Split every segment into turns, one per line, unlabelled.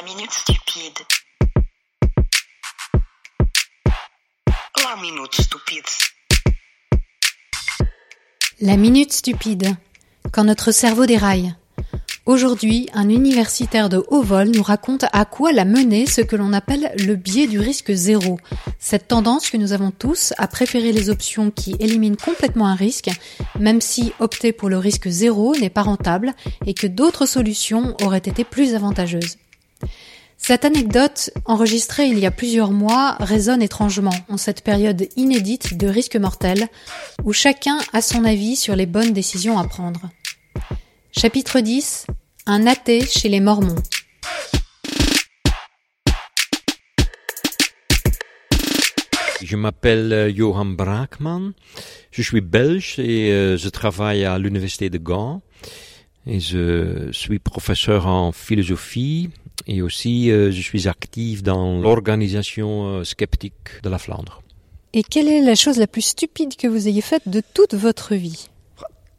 La minute stupide. La minute stupide.
La minute stupide. Quand notre cerveau déraille. Aujourd'hui, un universitaire de haut vol nous raconte à quoi l'a mené ce que l'on appelle le biais du risque zéro. Cette tendance que nous avons tous à préférer les options qui éliminent complètement un risque, même si opter pour le risque zéro n'est pas rentable et que d'autres solutions auraient été plus avantageuses. Cette anecdote, enregistrée il y a plusieurs mois, résonne étrangement en cette période inédite de risque mortel, où chacun a son avis sur les bonnes décisions à prendre. Chapitre 10 Un athée chez les Mormons.
Je m'appelle euh, Johan Braakman. Je suis belge et euh, je travaille à l'université de Gand. Et je suis professeur en philosophie et aussi euh, je suis actif dans l'organisation euh, sceptique de la Flandre.
Et quelle est la chose la plus stupide que vous ayez faite de toute votre vie?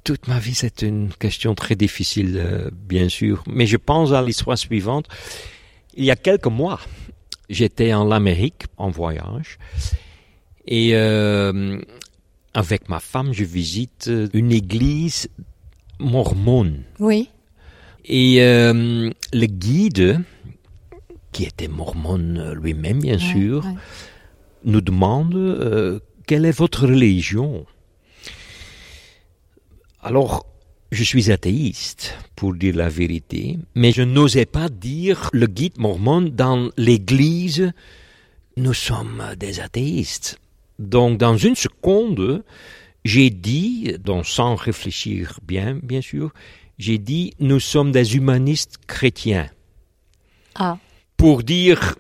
Toute ma vie, c'est une question très difficile, euh, bien sûr. Mais je pense à l'histoire suivante. Il y a quelques mois, j'étais en Amérique en voyage et euh, avec ma femme, je visite une église mormone.
Oui.
Et euh, le guide, qui était mormone lui-même, bien
Ouais,
sûr,
ouais.
nous demande euh, quelle est votre religion? Alors, je suis athéiste, pour dire la vérité, mais je n'osais pas dire le guide mormon dans l'église, nous sommes des athéistes. Donc, dans une seconde, j'ai dit, donc sans réfléchir bien, bien sûr, j'ai dit, nous sommes des humanistes chrétiens
Ah,
pour dire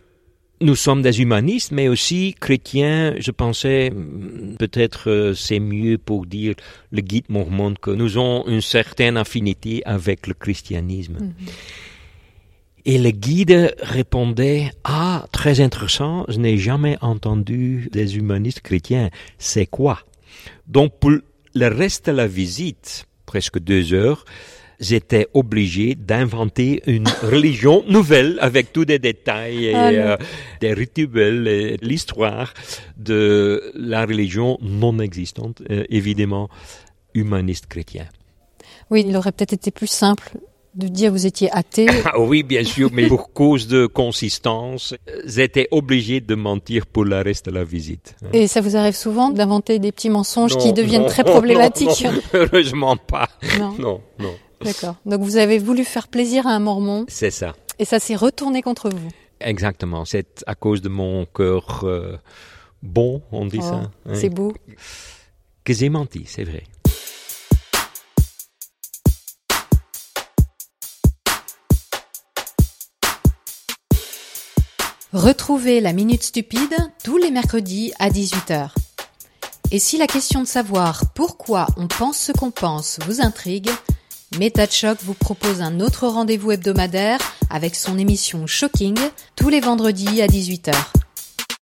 nous sommes des humanistes, mais aussi chrétiens. Je pensais hmm, peut-être euh, c'est mieux pour dire le guide mormon que nous avons une certaine affinité avec le christianisme. Et le guide répondait Ah, très intéressant, je n'ai jamais entendu des humanistes chrétiens. C'est quoi? Donc pour le reste de la visite, presque deux heures, j'étais obligé d'inventer une religion nouvelle avec tous des détails et
Ah
euh, des rituels et l'histoire de la religion non existante, euh, évidemment humaniste chrétien.
oui, il aurait peut-être été plus simple de dire vous étiez athée.
Ah oui, bien sûr, mais pour cause de consistance, j'étais obligé de mentir pour le reste de la visite.
Et ça vous arrive souvent d'inventer des petits mensonges qui deviennent
non,
très problématiques.
non, heureusement pas.
Non.
Non, non.
D'accord. Donc vous avez voulu faire plaisir à un mormon
C'est ça.
et ça s'est retourné contre vous.
Exactement. C'est à cause de mon cœur euh, bon, on dit
Oh,
ça. hein,
C'est beau.
Que j'ai menti, c'est vrai.
Retrouvez la Minute Stupide tous les mercredis à 18h. Et si la question de savoir pourquoi on pense ce qu'on pense vous intrigue, MetaChoc vous propose un autre rendez-vous hebdomadaire avec son émission Shocking tous les vendredis à 18h.